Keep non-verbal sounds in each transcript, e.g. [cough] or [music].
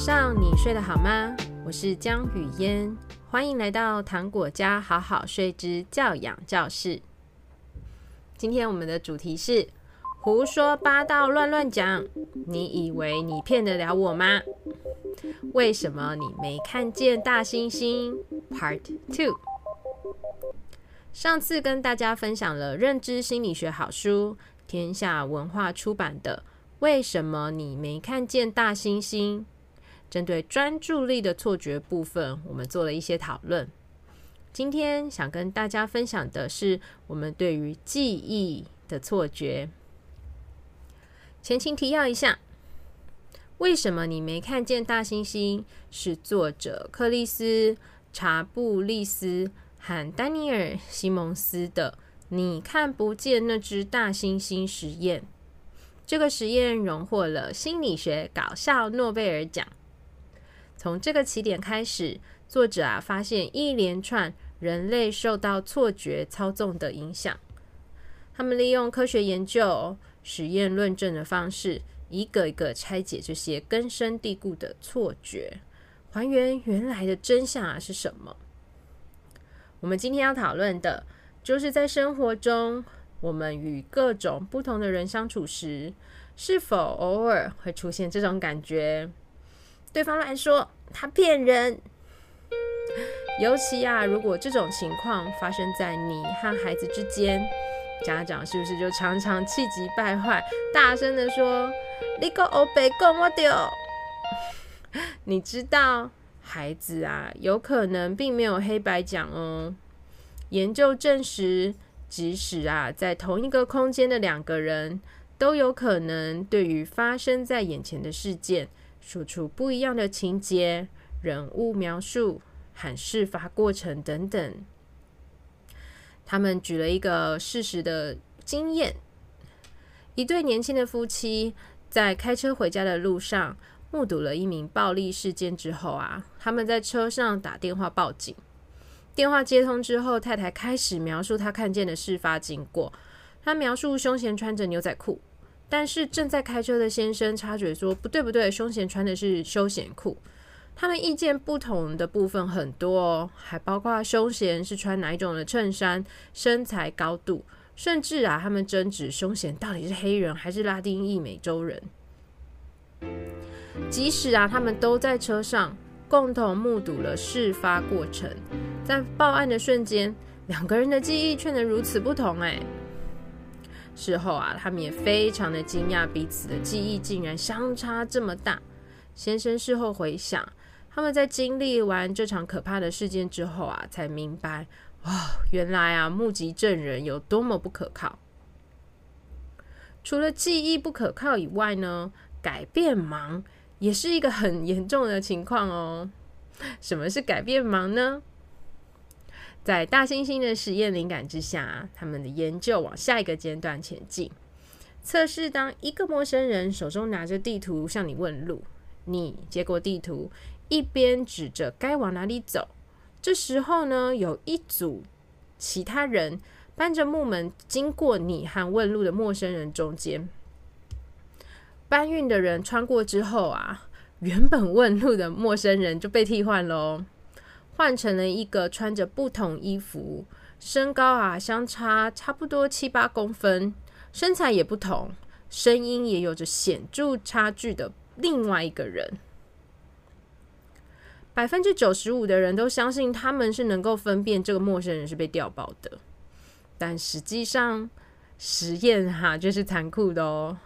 上你睡得好吗？我是江雨嫣，欢迎来到糖果家好好睡之教养教室。今天我们的主题是胡说八道乱乱讲，你以为你骗得了我吗？为什么你没看见大猩猩？Part Two。上次跟大家分享了认知心理学好书，天下文化出版的《为什么你没看见大猩猩》。针对专注力的错觉部分，我们做了一些讨论。今天想跟大家分享的是我们对于记忆的错觉。前情提要一下，为什么你没看见大猩猩？是作者克里斯·查布利斯和丹尼尔·西蒙斯的“你看不见那只大猩猩”实验。这个实验荣获了心理学搞笑诺贝尔奖。从这个起点开始，作者啊发现一连串人类受到错觉操纵的影响。他们利用科学研究、实验论证的方式，一个一个拆解这些根深蒂固的错觉，还原原来的真相啊是什么？我们今天要讨论的，就是在生活中，我们与各种不同的人相处时，是否偶尔会出现这种感觉？对方来说，他骗人。尤其啊，如果这种情况发生在你和孩子之间，家长是不是就常常气急败坏，大声的说：“你个欧北共我丢！” [laughs] 你知道，孩子啊，有可能并没有黑白讲哦。研究证实，即使啊，在同一个空间的两个人，都有可能对于发生在眼前的事件。说出不一样的情节、人物描述和事发过程等等。他们举了一个事实的经验：一对年轻的夫妻在开车回家的路上，目睹了一名暴力事件之后啊，他们在车上打电话报警。电话接通之后，太太开始描述她看见的事发经过。她描述胸前穿着牛仔裤。但是正在开车的先生察觉说：“不对，不对，胸前穿的是休闲裤。”他们意见不同的部分很多哦，还包括凶嫌是穿哪一种的衬衫、身材高度，甚至啊，他们争执凶嫌到底是黑人还是拉丁裔美洲人。即使啊，他们都在车上共同目睹了事发过程，在报案的瞬间，两个人的记忆却能如此不同哎。事后啊，他们也非常的惊讶，彼此的记忆竟然相差这么大。先生事后回想，他们在经历完这场可怕的事件之后啊，才明白，哇，原来啊，目击证人有多么不可靠。除了记忆不可靠以外呢，改变盲也是一个很严重的情况哦。什么是改变盲呢？在大猩猩的实验灵感之下，他们的研究往下一个阶段前进，测试当一个陌生人手中拿着地图向你问路，你接过地图，一边指着该往哪里走。这时候呢，有一组其他人搬着木门经过你和问路的陌生人中间，搬运的人穿过之后啊，原本问路的陌生人就被替换喽。换成了一个穿着不同衣服、身高啊相差差不多七八公分、身材也不同、声音也有着显著差距的另外一个人。百分之九十五的人都相信他们是能够分辨这个陌生人是被调包的，但实际上实验哈就是残酷的哦。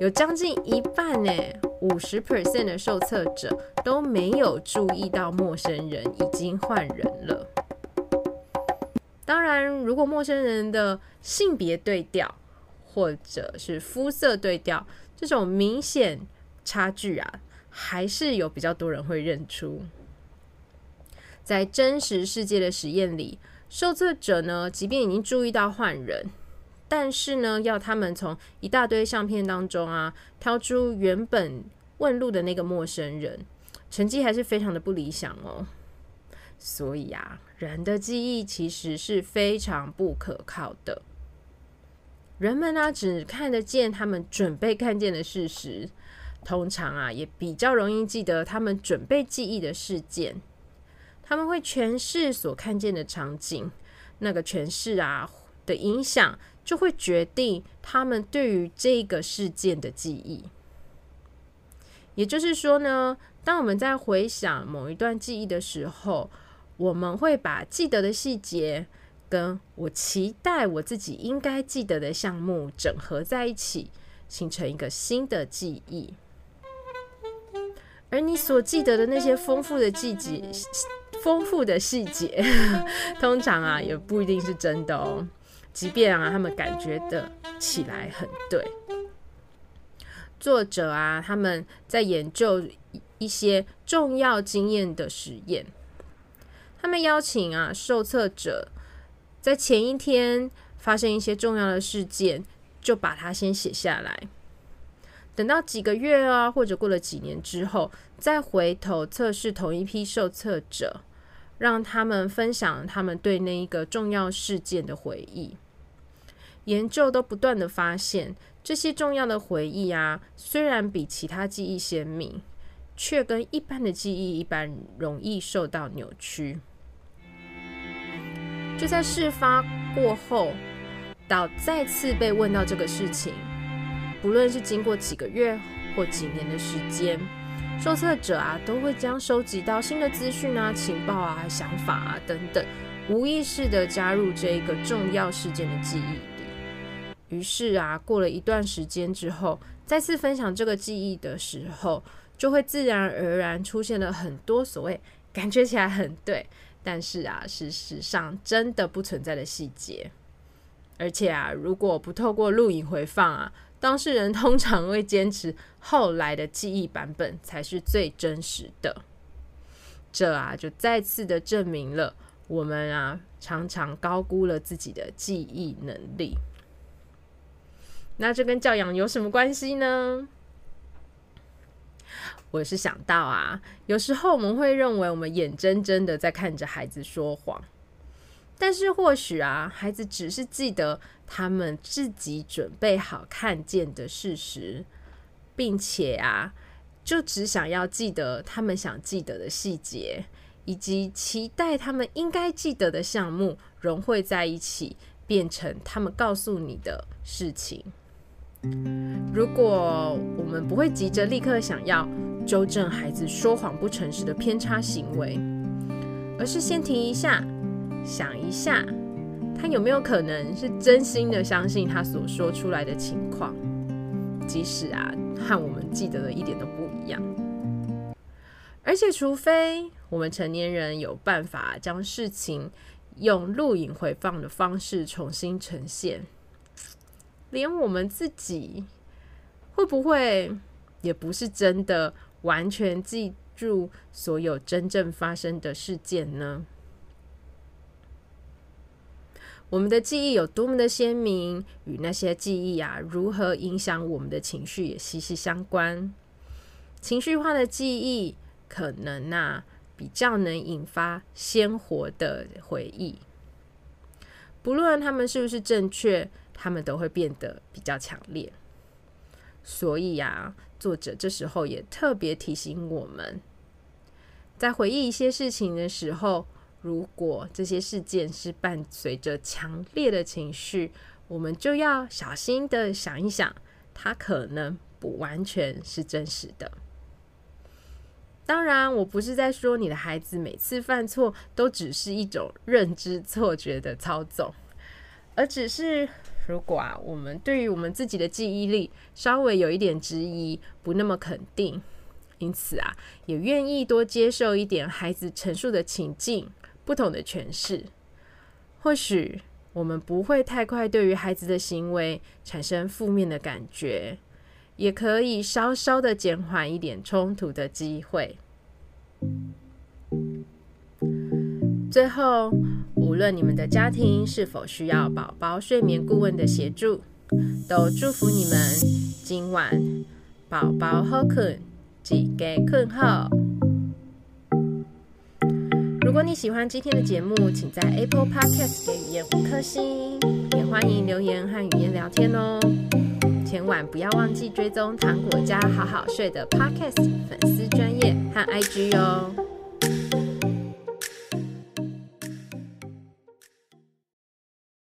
有将近一半呢，五十 percent 的受测者都没有注意到陌生人已经换人了。当然，如果陌生人的性别对调，或者是肤色对调，这种明显差距啊，还是有比较多人会认出。在真实世界的实验里，受测者呢，即便已经注意到换人。但是呢，要他们从一大堆相片当中啊，挑出原本问路的那个陌生人，成绩还是非常的不理想哦。所以啊，人的记忆其实是非常不可靠的。人们呢，只看得见他们准备看见的事实，通常啊也比较容易记得他们准备记忆的事件。他们会诠释所看见的场景，那个诠释啊的影响，就会决定他们对于这个事件的记忆。也就是说呢，当我们在回想某一段记忆的时候，我们会把记得的细节跟我期待我自己应该记得的项目整合在一起，形成一个新的记忆。而你所记得的那些丰富的细节、[laughs] 丰富的细节，[laughs] 通常啊也不一定是真的哦。即便啊他们感觉得起来很对。作者啊他们在研究一些重要经验的实验。他们邀请啊受测者在前一天发生一些重要的事件，就把它先写下来。等到几个月啊，或者过了几年之后，再回头测试同一批受测者，让他们分享他们对那一个重要事件的回忆。研究都不断的发现，这些重要的回忆啊，虽然比其他记忆鲜明，却跟一般的记忆一般容易受到扭曲。就在事发过后，到再次被问到这个事情，不论是经过几个月或几年的时间，受测者啊都会将收集到新的资讯啊、情报啊、想法啊等等，无意识地加入这一个重要事件的记忆。于是啊，过了一段时间之后，再次分享这个记忆的时候，就会自然而然出现了很多所谓感觉起来很对。但是啊，事实上真的不存在的细节，而且啊，如果不透过录影回放啊，当事人通常会坚持后来的记忆版本才是最真实的。这啊，就再次的证明了我们啊，常常高估了自己的记忆能力。那这跟教养有什么关系呢？我是想到啊，有时候我们会认为我们眼睁睁的在看着孩子说谎，但是或许啊，孩子只是记得他们自己准备好看见的事实，并且啊，就只想要记得他们想记得的细节，以及期待他们应该记得的项目融汇在一起，变成他们告诉你的事情。如果我们不会急着立刻想要纠正孩子说谎不诚实的偏差行为，而是先停一下，想一下，他有没有可能是真心的相信他所说出来的情况，即使啊和我们记得的一点都不一样。而且，除非我们成年人有办法将事情用录影回放的方式重新呈现。连我们自己会不会也不是真的完全记住所有真正发生的事件呢？我们的记忆有多么的鲜明，与那些记忆啊如何影响我们的情绪也息息相关。情绪化的记忆可能啊比较能引发鲜活的回忆，不论他们是不是正确。他们都会变得比较强烈，所以呀，作者这时候也特别提醒我们，在回忆一些事情的时候，如果这些事件是伴随着强烈的情绪，我们就要小心的想一想，它可能不完全是真实的。当然，我不是在说你的孩子每次犯错都只是一种认知错觉的操纵，而只是。如果啊，我们对于我们自己的记忆力稍微有一点质疑，不那么肯定，因此啊，也愿意多接受一点孩子陈述的情境不同的诠释，或许我们不会太快对于孩子的行为产生负面的感觉，也可以稍稍的减缓一点冲突的机会。最后，无论你们的家庭是否需要宝宝睡眠顾问的协助，都祝福你们今晚宝宝好困，一家困好。如果你喜欢今天的节目，请在 Apple Podcast 给语嫣五颗星，也欢迎留言和语言聊天哦。千万不要忘记追踪糖果家好好睡的 Podcast 粉丝专业和 IG 哦。